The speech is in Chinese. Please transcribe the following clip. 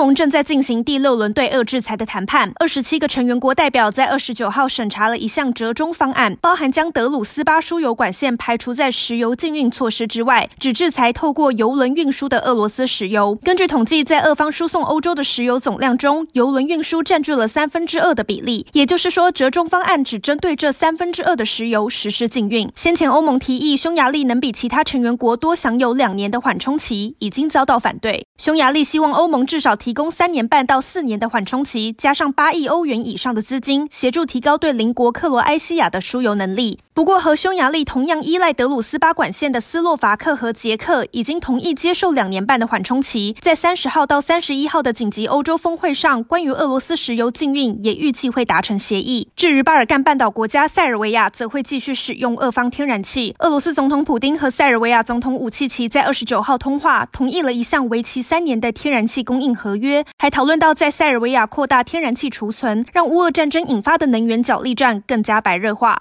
欧盟正在进行第六轮对俄制裁的谈判，二十七个成员国代表在二十九号审查了一项折中方案，包含将德鲁斯巴输油管线排除在石油禁运措施之外，只制裁透过油轮运输的俄罗斯石油。根据统计，在俄方输送欧洲的石油总量中，油轮运输占据了三分之二的比例，也就是说，折中方案只针对这三分之二的石油实施禁运。先前欧盟提议匈牙利能比其他成员国多享有两年的缓冲期，已经遭到反对。匈牙利希望欧盟至少提提供三年半到四年的缓冲期，加上八亿欧元以上的资金，协助提高对邻国克罗埃西亚的输油能力。不过，和匈牙利同样依赖德鲁斯巴管线的斯洛伐克和捷克已经同意接受两年半的缓冲期，在三十号到三十一号的紧急欧洲峰会上，关于俄罗斯石油禁运也预计会达成协议。至于巴尔干半岛国家塞尔维亚，则会继续使用俄方天然气。俄罗斯总统普丁和塞尔维亚总统武契奇在二十九号通话，同意了一项为期三年的天然气供应合约，还讨论到在塞尔维亚扩大天然气储存，让乌俄战争引发的能源角力战更加白热化。